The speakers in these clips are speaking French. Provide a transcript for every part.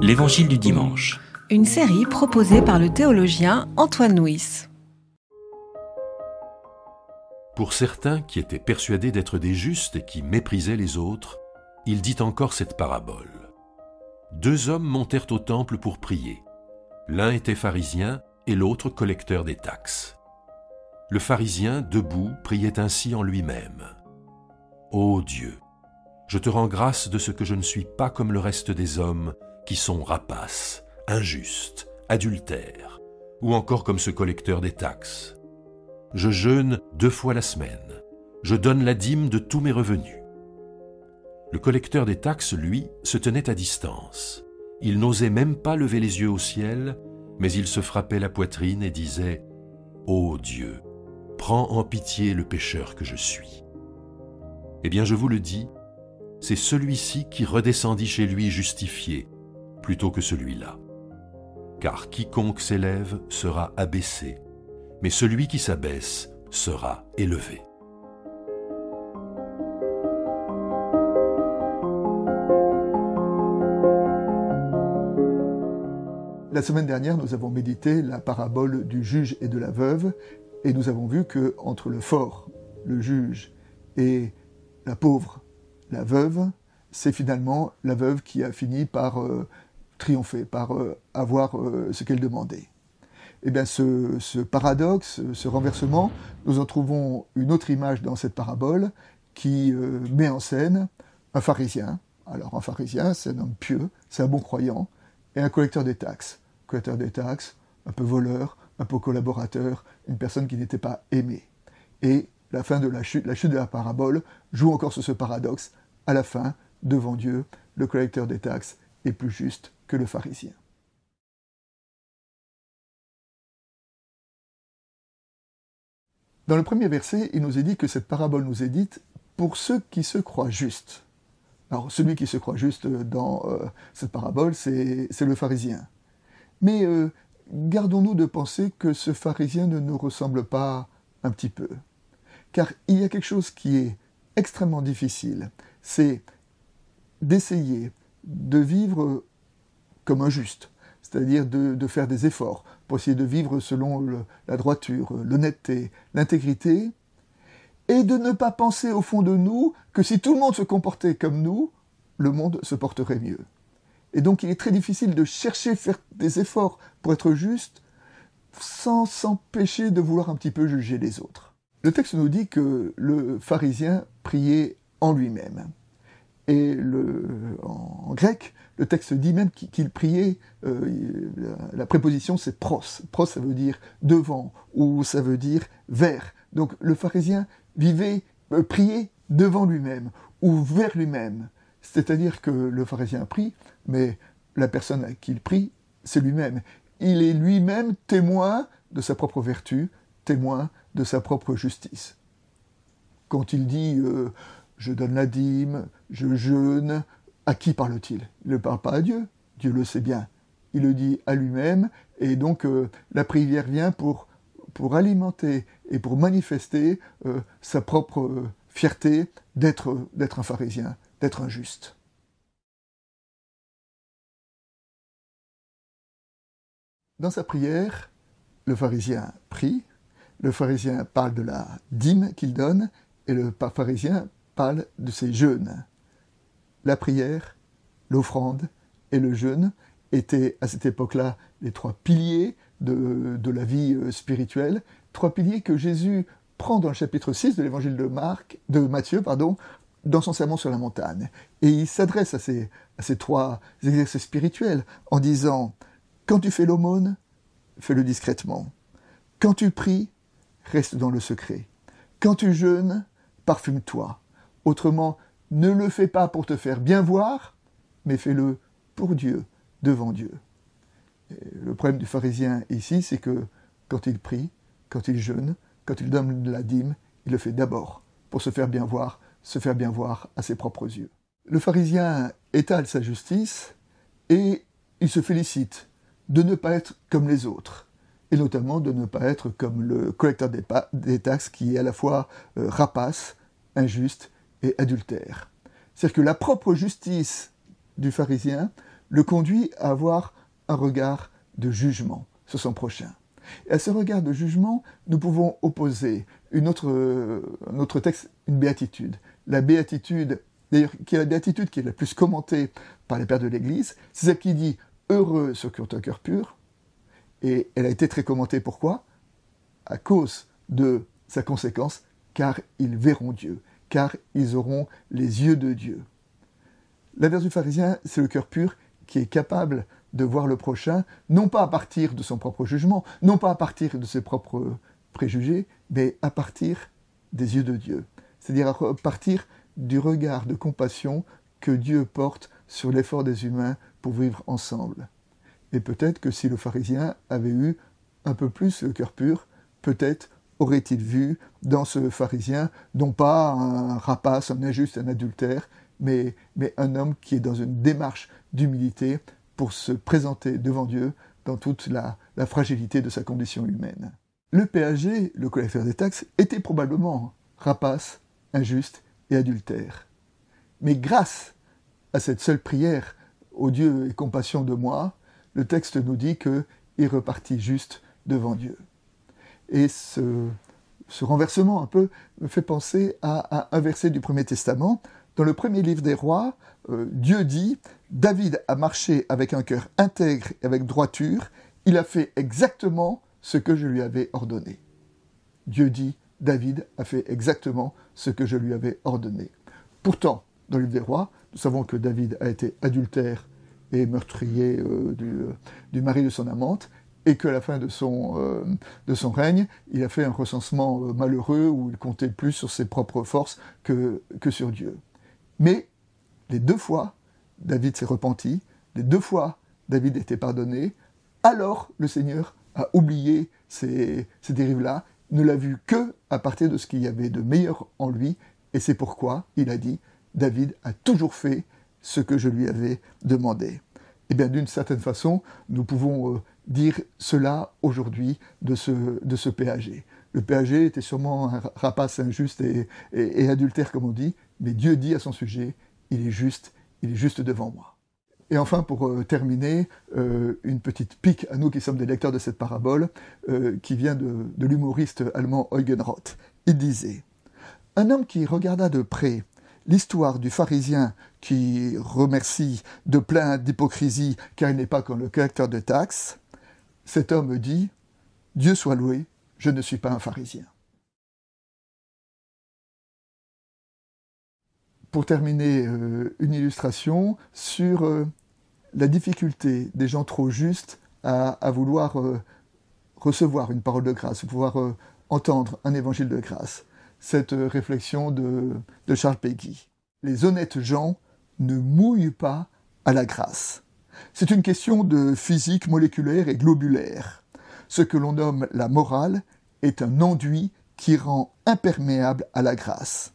L'Évangile du dimanche. Une série proposée par le théologien Antoine Nuis. Pour certains qui étaient persuadés d'être des justes et qui méprisaient les autres, il dit encore cette parabole. Deux hommes montèrent au temple pour prier. L'un était pharisien et l'autre collecteur des taxes. Le pharisien, debout, priait ainsi en lui-même. Ô Dieu, je te rends grâce de ce que je ne suis pas comme le reste des hommes qui sont rapaces, injustes, adultères, ou encore comme ce collecteur des taxes. Je jeûne deux fois la semaine. Je donne la dîme de tous mes revenus. Le collecteur des taxes, lui, se tenait à distance. Il n'osait même pas lever les yeux au ciel, mais il se frappait la poitrine et disait Ô Dieu, prends en pitié le pécheur que je suis. Eh bien, je vous le dis, c'est celui-ci qui redescendit chez lui justifié, plutôt que celui-là. Car quiconque s'élève sera abaissé, mais celui qui s'abaisse sera élevé. La semaine dernière, nous avons médité la parabole du juge et de la veuve, et nous avons vu que entre le fort, le juge, et la pauvre, la veuve, c'est finalement la veuve qui a fini par euh, triompher, par euh, avoir euh, ce qu'elle demandait. Eh bien, ce, paradoxe, ce renversement, nous en trouvons une autre image dans cette parabole qui met en scène un pharisien. Alors, un pharisien, c'est un homme pieux, c'est un bon croyant, et un collecteur des taxes. Collecteur des taxes, un peu voleur, un peu collaborateur, une personne qui n'était pas aimée. Et la fin de la chute, la chute de la parabole joue encore sur ce paradoxe. À la fin, devant Dieu, le collecteur des taxes plus juste que le pharisien. Dans le premier verset, il nous est dit que cette parabole nous est dite pour ceux qui se croient justes. Alors celui qui se croit juste dans euh, cette parabole, c'est le pharisien. Mais euh, gardons-nous de penser que ce pharisien ne nous ressemble pas un petit peu. Car il y a quelque chose qui est extrêmement difficile, c'est d'essayer de vivre comme un juste, c'est-à-dire de, faire des efforts pour essayer de vivre selon la droiture, l'honnêteté, l'intégrité, et de ne pas penser au fond de nous que si tout le monde se comportait comme nous, le monde se porterait mieux. Et donc il est très difficile de chercher faire des efforts pour être juste sans s'empêcher de vouloir un petit peu juger les autres. Le texte nous dit que le pharisien priait en lui-même. Et en, grec, le texte dit même qu'il priait, euh, la, préposition c'est pros. Pros ça veut dire devant ou ça veut dire vers. Donc le pharisien vivait, euh, priait devant lui-même ou vers lui-même. C'est-à-dire que le pharisien prie, mais la personne à qui il prie, c'est lui-même. Il est lui-même témoin de sa propre vertu, témoin de sa propre justice. Quand il dit euh, je donne la dîme, je jeûne, à qui parle-t-il? Il ne parle pas à Dieu, Dieu le sait bien. Il le dit à lui-même, et donc euh, la prière vient pour, pour alimenter et pour manifester euh, sa propre fierté d'être un pharisien, d'être injuste. Dans sa prière, le pharisien prie, le pharisien parle de la dîme qu'il donne, et le pharisien de ses jeûnes. La prière, l'offrande et le jeûne étaient à cette époque-là les trois piliers de, de, la vie euh, spirituelle, trois piliers que Jésus prend dans le chapitre 6 de l'évangile de, de Matthieu pardon, dans son sermon sur la montagne. Et il s'adresse à ces, à ces trois exercices spirituels en disant Quand tu fais l'aumône, fais-le discrètement. Quand tu pries, reste dans le secret. Quand tu jeûnes, parfume-toi. Autrement, ne le fais pas pour te faire bien voir, mais fais-le pour Dieu, devant Dieu. le problème du pharisien ici, c'est que quand il prie, quand il jeûne, quand il donne la dîme, il le fait d'abord pour se faire bien voir se faire bien voir à ses propres yeux. Le pharisien étale sa justice et il se félicite de ne pas être comme les autres, et notamment de ne pas être comme le collecteur des, taxes qui est à la fois euh, rapace, injuste et adultère. C'est-à-dire que la propre justice du pharisien le conduit à avoir un regard de jugement sur son prochain. Et à ce regard de jugement, nous pouvons opposer une autre, un autre texte, une béatitude. La béatitude, d'ailleurs, qui est la béatitude qui est la plus commentée par les pères de l'Église, c'est celle qui dit Heureux ceux qui ont un cœur pur. Et elle a été très commentée. Pourquoi? À cause de sa conséquence, car ils verront Dieu, car ils auront les yeux de Dieu. L'inverse du pharisien, c'est le cœur pur qui est capable de voir le prochain, non pas à partir de son propre jugement, non pas à partir de ses propres préjugés, mais à partir des yeux de Dieu. C'est-à-dire à partir du regard de compassion que Dieu porte sur l'effort des humains pour vivre ensemble. Et peut-être que si le pharisien avait eu un peu plus le cœur pur, peut-être aurait-il vu dans ce pharisien non pas un rapace, un injuste, un adultère, mais, un homme qui est dans une démarche d'humilité pour se présenter devant Dieu dans toute la, fragilité de sa condition humaine. Le péager, le collecteur des taxes, était probablement rapace, injuste et adultère. Mais grâce à cette seule prière, ô Dieu et compassion de moi, le texte nous dit qu'il repartit juste devant Dieu. Et ce, renversement un peu me fait penser à, un verset du Premier Testament. Dans le premier livre des rois, euh, Dieu dit, David a marché avec un cœur intègre et avec droiture, il a fait exactement ce que je lui avais ordonné. Dieu dit, David a fait exactement ce que je lui avais ordonné. Pourtant, dans le livre des rois, nous savons que David a été adultère et meurtrier euh, euh, du, mari de son amante, et qu'à la fin de son, euh, de son règne, il a fait un recensement malheureux où il comptait plus sur ses propres forces que, sur Dieu. Mais les deux fois, David s'est repenti, les deux fois, David été pardonné, alors le Seigneur a oublié ces, ces dérives-là, ne l'a vu que à partir de ce qu'il y avait de meilleur en lui, et c'est pourquoi il a dit David a toujours fait ce que je lui avais demandé. Eh bien, d'une certaine façon, nous pouvons euh, dire cela aujourd'hui de ce, de ce PAG. Le PAG était sûrement un rapace injuste et, adultère, comme on dit, mais Dieu dit à son sujet, il est juste, il est juste devant moi. Et enfin, pour euh, terminer, euh, une petite pique à nous qui sommes des lecteurs de cette parabole, qui vient de l'humoriste allemand Eugen Roth. Il disait Un homme qui regarda de près l'histoire du pharisien qui remercie de plein d'hypocrisie car il n'est pas comme le collecteur de taxes, cet homme dit Dieu soit loué, je ne suis pas un pharisien. Pour terminer, euh, une illustration sur euh, la difficulté des gens trop justes à, vouloir euh, recevoir une parole de grâce, pouvoir entendre un évangile de grâce cette réflexion de, Charles Péguy. Les honnêtes gens ne mouillent pas à la grâce. C'est une question de physique moléculaire et globulaire. Ce que l'on nomme la morale est un enduit qui rend imperméable à la grâce.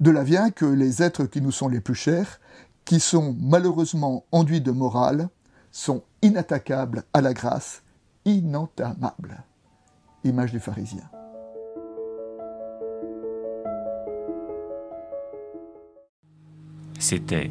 De là vient que les êtres qui nous sont les plus chers, qui sont malheureusement enduits de morale, sont inattaquables à la grâce, inentamables. Image du pharisien. C'était